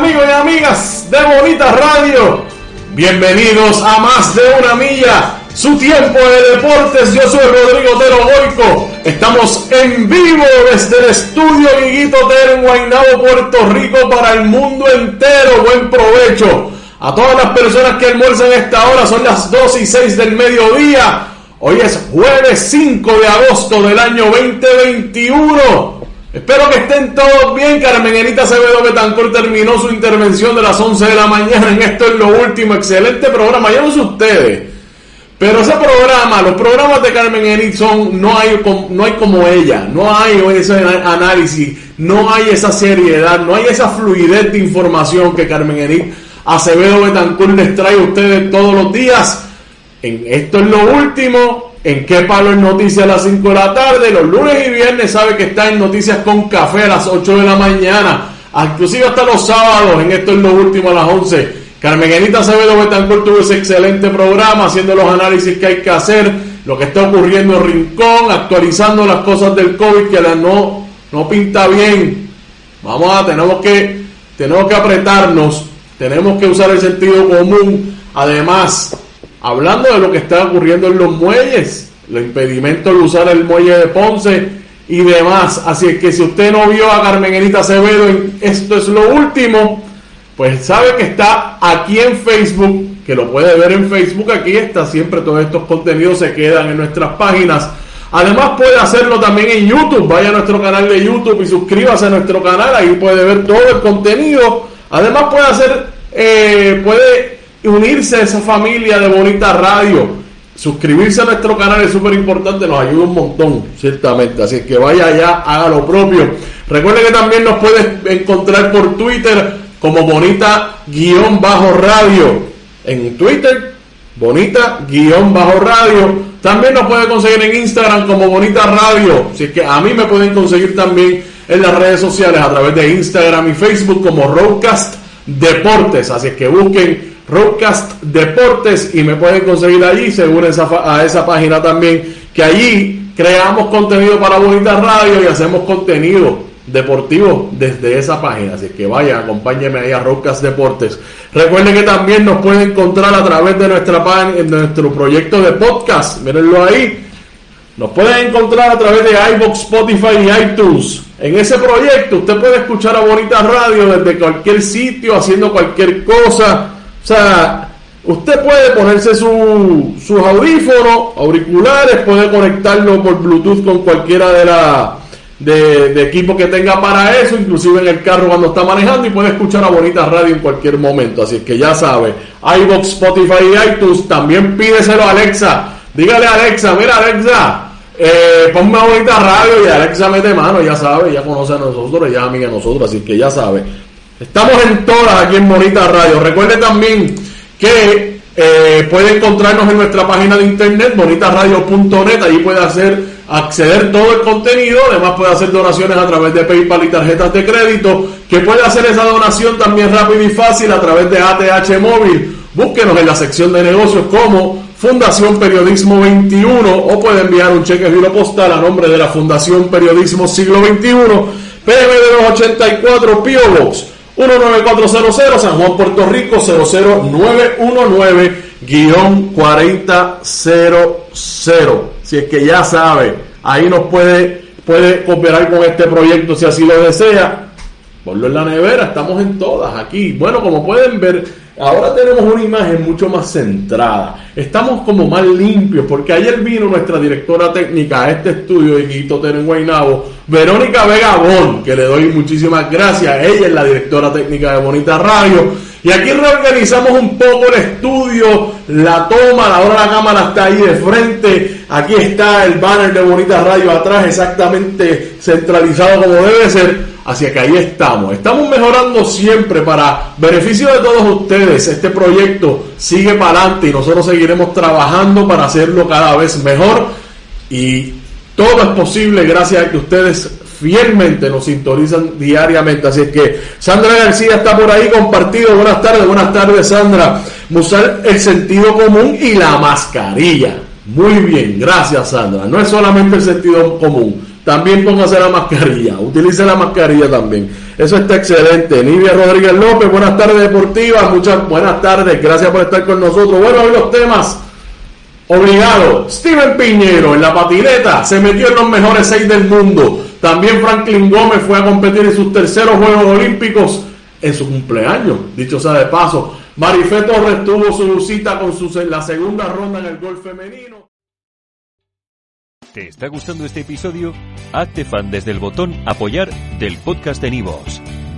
Amigos y amigas de Bonita Radio. Bienvenidos a Más de una Milla, su tiempo de deportes. Yo soy Rodrigo Tero Goico. Estamos en vivo desde el estudio Guiguito Tero en Guaynabo, Puerto Rico, para el mundo entero. Buen provecho a todas las personas que almuerzan esta hora. Son las 2 y 6 del mediodía. Hoy es jueves 5 de agosto del año 2021. Espero que estén todos bien. Carmen Enita Acevedo Betancor terminó su intervención de las 11 de la mañana en Esto es lo último. Excelente programa. Yo no sé ustedes. Pero ese programa, los programas de Carmen Enit son, no hay, no hay como ella, no hay ese análisis, no hay esa seriedad, no hay esa fluidez de información que Carmen Enit Acevedo Betancur les trae a ustedes todos los días. En Esto es lo último, en qué palo es noticias a las 5 de la tarde. Los lunes y viernes sabe que está en Noticias con Café a las 8 de la mañana. Inclusive hasta los sábados, en esto es lo último a las 11. Carmen Enita Acevedo Betancourt tuvo ese excelente programa haciendo los análisis que hay que hacer, lo que está ocurriendo en Rincón, actualizando las cosas del COVID que no, no pinta bien. Vamos a, tenemos que, tenemos que apretarnos, tenemos que usar el sentido común. Además, hablando de lo que está ocurriendo en los muelles, los impedimentos de usar el muelle de Ponce y demás. Así que si usted no vio a Carmen Enita Acevedo en Esto es lo último, pues sabe que está aquí en Facebook, que lo puede ver en Facebook, aquí está siempre todos estos contenidos se quedan en nuestras páginas. Además puede hacerlo también en YouTube, vaya a nuestro canal de YouTube y suscríbase a nuestro canal, ahí puede ver todo el contenido. Además puede hacer, eh, puede unirse a esa familia de Bonita Radio. Suscribirse a nuestro canal es súper importante, nos ayuda un montón, ciertamente. Así que vaya allá, haga lo propio. Recuerde que también nos puedes encontrar por Twitter como Bonita-Radio. En Twitter, Bonita-Radio. También nos puede conseguir en Instagram como Bonita Radio. Así que a mí me pueden conseguir también en las redes sociales a través de Instagram y Facebook como Roadcast Deportes. Así que busquen Roadcast Deportes y me pueden conseguir allí, según esa, a esa página también, que allí creamos contenido para Bonita Radio y hacemos contenido deportivo desde esa página. Así que vaya, acompáñeme ahí a Roadcast Deportes. Recuerden que también nos pueden encontrar a través de nuestra página, en nuestro proyecto de podcast. Mírenlo ahí. Nos pueden encontrar a través de iBox, Spotify y iTunes. En ese proyecto usted puede escuchar a Bonita Radio desde cualquier sitio, haciendo cualquier cosa o sea, usted puede ponerse su, sus audífonos, auriculares, puede conectarlo por Bluetooth con cualquiera de la de, equipo que tenga para eso, inclusive en el carro cuando está manejando y puede escuchar a Bonita Radio en cualquier momento. Así que ya sabe, iBox, Spotify y iTunes, también pídeselo a Alexa. Dígale a Alexa, mira Alexa, eh, ponme a Bonita Radio y Alexa mete mano, ya sabe, ya conoce a nosotros, ya amiga a nosotros, así que ya sabe. Estamos en todas aquí en Bonita Radio. Recuerde también que Eh, puede encontrarnos en nuestra página de internet, bonitasradio.net, allí puede hacer acceder todo el contenido, además puede hacer donaciones a través de PayPal y tarjetas de crédito, que puede hacer esa donación también rápido y fácil a través de ATH Móvil. Búsquenos en la sección de negocios como Fundación Periodismo 21 o puede enviar un cheque giro postal a nombre de la Fundación Periodismo Siglo XXI, PMD 284 Pio Box 19400 San Juan, Puerto Rico 00919-4000. Si es que ya sabe, ahí nos puede, puede cooperar con este proyecto si así lo desea. Ponlo en la nevera, estamos en todas aquí. Bueno, como pueden ver, Ahora tenemos una imagen mucho más centrada. Estamos como más limpios porque ayer vino nuestra directora técnica a este estudio de Quito en Guaynabo, Verónica Vega Bon, que le doy muchísimas gracias. Ella es la directora técnica de Bonita Radio. Y aquí reorganizamos un poco el estudio, la toma, ahora la cámara está ahí de frente. Aquí está el banner de Bonita Radio atrás, exactamente centralizado como debe ser. Así que ahí estamos. Estamos mejorando siempre para beneficio de todos ustedes. Este proyecto sigue para adelante y nosotros seguiremos trabajando para hacerlo cada vez mejor. Y todo es posible gracias a que ustedes fielmente nos sintonizan diariamente. Así es que Sandra García está por ahí compartido. Buenas tardes, buenas tardes Sandra. Usar el sentido común y la mascarilla. Muy bien, gracias Sandra. No es solamente el sentido común también póngase la mascarilla, utilice la mascarilla también. Eso está excelente. Nivia Rodríguez López, buenas tardes deportivas, muchas buenas tardes, gracias por estar con nosotros. Bueno, hoy los temas. Obligado, Steven Piñero en la patineta se metió en los mejores seis del mundo. También Franklin Gómez fue a competir en sus terceros Juegos Olímpicos en su cumpleaños, dicho sea de paso. Marifé Torres tuvo su cita con su, la segunda ronda en el golf femenino. ¿Te está gustando este episodio? Hazte fan desde el botón Apoyar del podcast de Nivos.